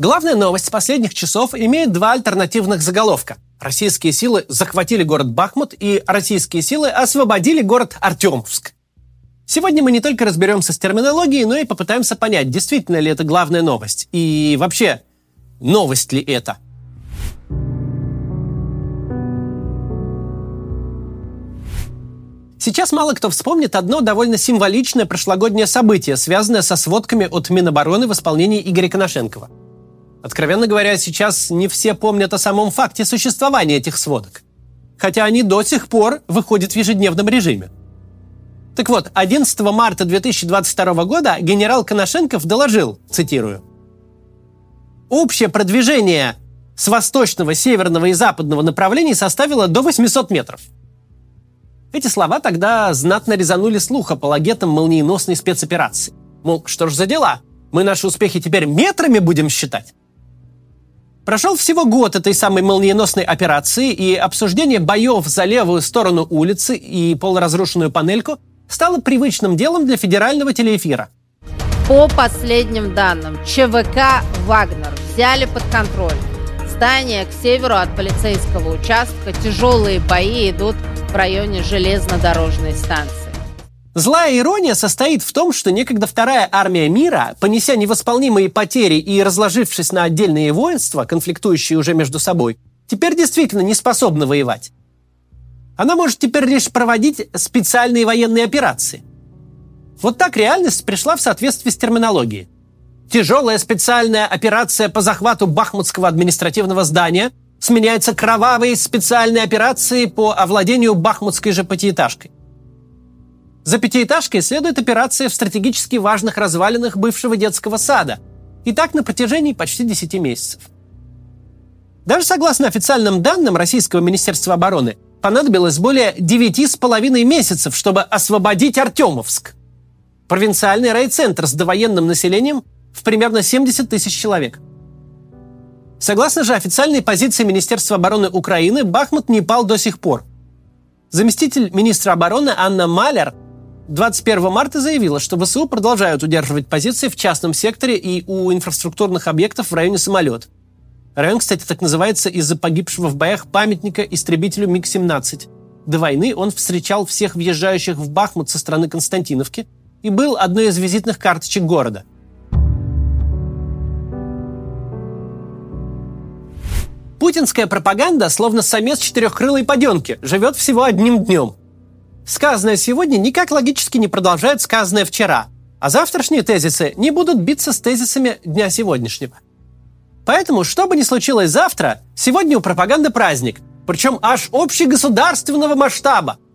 Главная новость последних часов имеет два альтернативных заголовка. Российские силы захватили город Бахмут и российские силы освободили город Артемовск. Сегодня мы не только разберемся с терминологией, но и попытаемся понять, действительно ли это главная новость. И вообще, новость ли это – Сейчас мало кто вспомнит одно довольно символичное прошлогоднее событие, связанное со сводками от Минобороны в исполнении Игоря Коношенкова. Откровенно говоря, сейчас не все помнят о самом факте существования этих сводок. Хотя они до сих пор выходят в ежедневном режиме. Так вот, 11 марта 2022 года генерал Коношенков доложил, цитирую, «Общее продвижение с восточного, северного и западного направлений составило до 800 метров – эти слова тогда знатно резанули слух апологетам молниеносной спецоперации. Мол, что ж за дела? Мы наши успехи теперь метрами будем считать? Прошел всего год этой самой молниеносной операции, и обсуждение боев за левую сторону улицы и полуразрушенную панельку стало привычным делом для федерального телеэфира. По последним данным, ЧВК «Вагнер» взяли под контроль. Здание к северу от полицейского участка, тяжелые бои идут в районе железнодорожной станции. Злая ирония состоит в том, что некогда вторая армия мира, понеся невосполнимые потери и разложившись на отдельные воинства, конфликтующие уже между собой, теперь действительно не способна воевать. Она может теперь лишь проводить специальные военные операции. Вот так реальность пришла в соответствии с терминологией. Тяжелая специальная операция по захвату Бахмутского административного здания сменяется кровавой специальной операцией по овладению бахмутской же пятиэтажкой. За пятиэтажкой следует операция в стратегически важных развалинах бывшего детского сада. И так на протяжении почти 10 месяцев. Даже согласно официальным данным Российского Министерства обороны, понадобилось более 9,5 месяцев, чтобы освободить Артемовск. Провинциальный райцентр с довоенным населением в примерно 70 тысяч человек – Согласно же официальной позиции Министерства обороны Украины, Бахмут не пал до сих пор. Заместитель министра обороны Анна Малер 21 марта заявила, что ВСУ продолжают удерживать позиции в частном секторе и у инфраструктурных объектов в районе самолет. Район, кстати, так называется из-за погибшего в боях памятника истребителю МиГ-17. До войны он встречал всех въезжающих в Бахмут со стороны Константиновки и был одной из визитных карточек города – Путинская пропаганда, словно самец четырехкрылой паденки, живет всего одним днем. Сказанное сегодня никак логически не продолжает сказанное вчера, а завтрашние тезисы не будут биться с тезисами дня сегодняшнего. Поэтому, что бы ни случилось завтра, сегодня у пропаганды праздник, причем аж общегосударственного масштаба –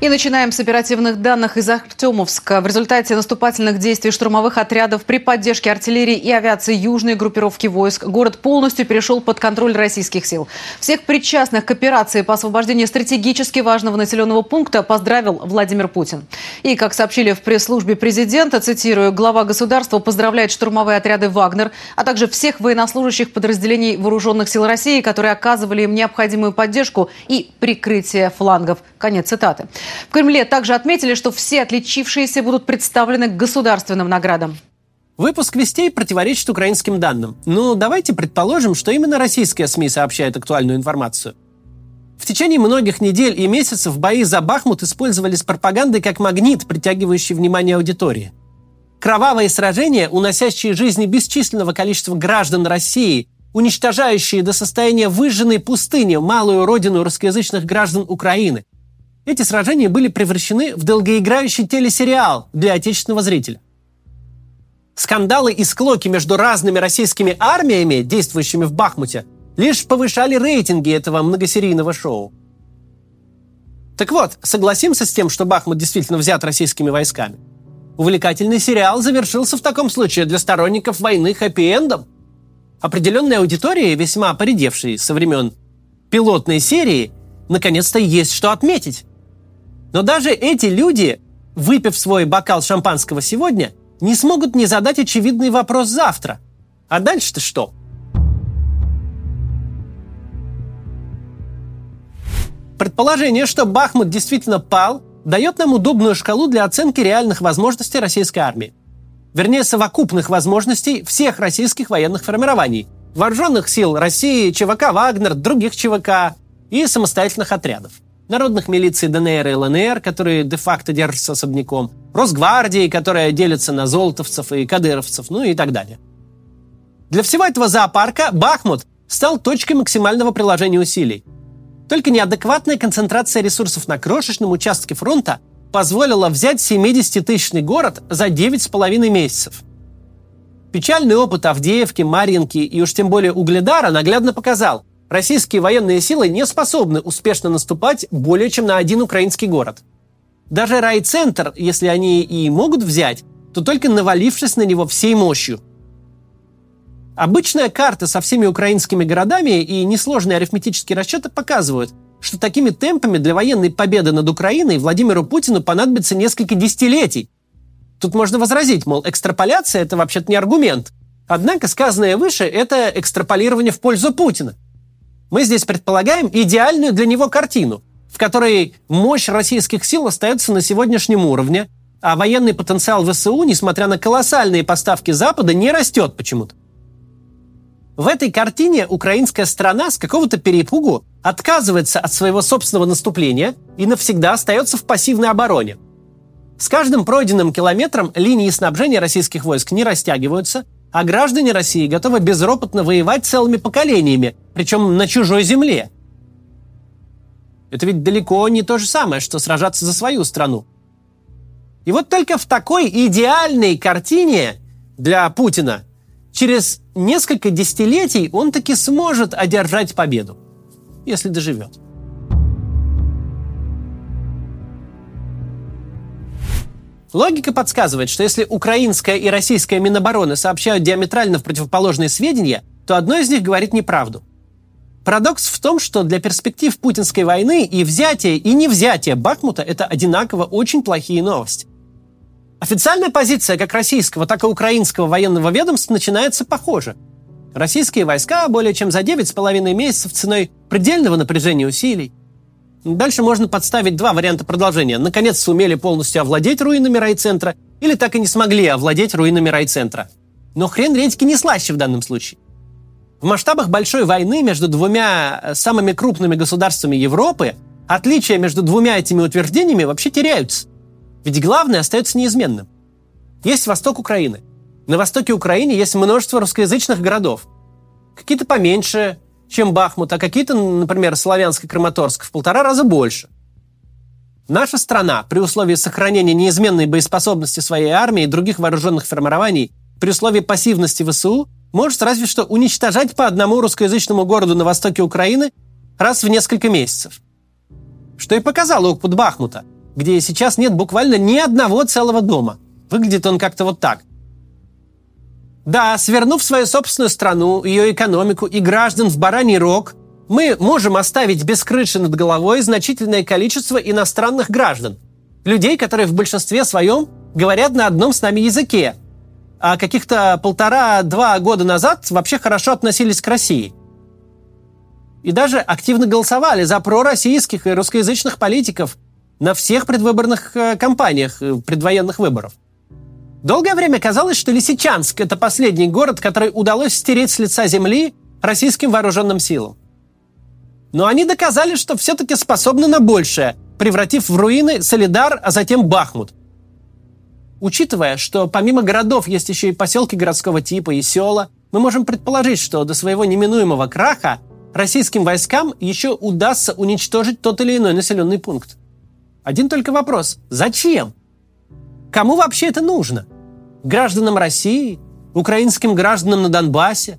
и начинаем с оперативных данных из Артемовска. В результате наступательных действий штурмовых отрядов при поддержке артиллерии и авиации южной группировки войск город полностью перешел под контроль российских сил. Всех причастных к операции по освобождению стратегически важного населенного пункта поздравил Владимир Путин. И, как сообщили в пресс-службе президента, цитирую, глава государства поздравляет штурмовые отряды «Вагнер», а также всех военнослужащих подразделений вооруженных сил России, которые оказывали им необходимую поддержку и прикрытие флангов. Конец цитаты. В Кремле также отметили, что все отличившиеся будут представлены к государственным наградам. Выпуск вестей противоречит украинским данным. Ну, давайте предположим, что именно российские СМИ сообщают актуальную информацию. В течение многих недель и месяцев бои за Бахмут использовались пропагандой как магнит, притягивающий внимание аудитории. Кровавые сражения, уносящие жизни бесчисленного количества граждан России, уничтожающие до состояния выжженной пустыни малую родину русскоязычных граждан Украины, эти сражения были превращены в долгоиграющий телесериал для отечественного зрителя. Скандалы и склоки между разными российскими армиями, действующими в Бахмуте, лишь повышали рейтинги этого многосерийного шоу. Так вот, согласимся с тем, что Бахмут действительно взят российскими войсками. Увлекательный сериал завершился в таком случае для сторонников войны хэппи-эндом. Определенной аудитории, весьма поредевшей со времен пилотной серии, наконец-то есть что отметить. Но даже эти люди, выпив свой бокал шампанского сегодня, не смогут не задать очевидный вопрос завтра. А дальше-то что? Предположение, что Бахмут действительно пал, дает нам удобную шкалу для оценки реальных возможностей российской армии. вернее совокупных возможностей всех российских военных формирований, вооруженных сил России, ЧВК «Вагнер», других ЧВК и самостоятельных отрядов. Народных милиций ДНР и ЛНР, которые де-факто держатся особняком, Росгвардии, которая делится на золотовцев и кадыровцев, ну и так далее. Для всего этого зоопарка Бахмут стал точкой максимального приложения усилий. Только неадекватная концентрация ресурсов на крошечном участке фронта позволила взять 70-тысячный город за 9,5 месяцев. Печальный опыт Авдеевки, Марьинки и уж тем более Угледара наглядно показал, российские военные силы не способны успешно наступать более чем на один украинский город. Даже райцентр, если они и могут взять, то только навалившись на него всей мощью. Обычная карта со всеми украинскими городами и несложные арифметические расчеты показывают, что такими темпами для военной победы над Украиной Владимиру Путину понадобится несколько десятилетий. Тут можно возразить, мол, экстраполяция – это вообще-то не аргумент. Однако сказанное выше – это экстраполирование в пользу Путина. Мы здесь предполагаем идеальную для него картину, в которой мощь российских сил остается на сегодняшнем уровне, а военный потенциал ВСУ, несмотря на колоссальные поставки Запада, не растет почему-то. В этой картине украинская страна с какого-то перепугу отказывается от своего собственного наступления и навсегда остается в пассивной обороне. С каждым пройденным километром линии снабжения российских войск не растягиваются, а граждане России готовы безропотно воевать целыми поколениями, причем на чужой земле. Это ведь далеко не то же самое, что сражаться за свою страну. И вот только в такой идеальной картине для Путина через несколько десятилетий он таки сможет одержать победу, если доживет. Логика подсказывает, что если украинская и российская Минобороны сообщают диаметрально в противоположные сведения, то одно из них говорит неправду. Парадокс в том, что для перспектив путинской войны и взятие, и не взятие Бахмута – это одинаково очень плохие новости. Официальная позиция как российского, так и украинского военного ведомства начинается похоже. Российские войска более чем за 9,5 месяцев ценой предельного напряжения усилий. Дальше можно подставить два варианта продолжения. Наконец сумели полностью овладеть руинами райцентра или так и не смогли овладеть руинами райцентра. Но хрен редьки не слаще в данном случае. В масштабах большой войны между двумя э, самыми крупными государствами Европы отличия между двумя этими утверждениями вообще теряются. Ведь главное остается неизменным. Есть восток Украины. На востоке Украины есть множество русскоязычных городов. Какие-то поменьше, чем Бахмут, а какие-то, например, Славянск и Краматорск в полтора раза больше. Наша страна, при условии сохранения неизменной боеспособности своей армии и других вооруженных формирований, при условии пассивности ВСУ, может разве что уничтожать по одному русскоязычному городу на востоке Украины раз в несколько месяцев. Что и показал опыт Бахмута – где сейчас нет буквально ни одного целого дома. Выглядит он как-то вот так. Да, свернув свою собственную страну, ее экономику и граждан в бараний рог, мы можем оставить без крыши над головой значительное количество иностранных граждан. Людей, которые в большинстве своем говорят на одном с нами языке. А каких-то полтора-два года назад вообще хорошо относились к России. И даже активно голосовали за пророссийских и русскоязычных политиков – на всех предвыборных э, кампаниях э, предвоенных выборов. Долгое время казалось, что Лисичанск – это последний город, который удалось стереть с лица земли российским вооруженным силам. Но они доказали, что все-таки способны на большее, превратив в руины Солидар, а затем Бахмут. Учитывая, что помимо городов есть еще и поселки городского типа и села, мы можем предположить, что до своего неминуемого краха российским войскам еще удастся уничтожить тот или иной населенный пункт. Один только вопрос. Зачем? Кому вообще это нужно? Гражданам России? Украинским гражданам на Донбассе?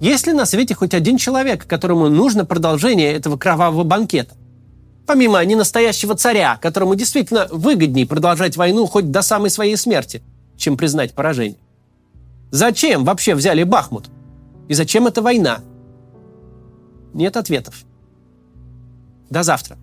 Есть ли на свете хоть один человек, которому нужно продолжение этого кровавого банкета? Помимо ненастоящего царя, которому действительно выгоднее продолжать войну хоть до самой своей смерти, чем признать поражение. Зачем вообще взяли Бахмут? И зачем эта война? Нет ответов. До завтра.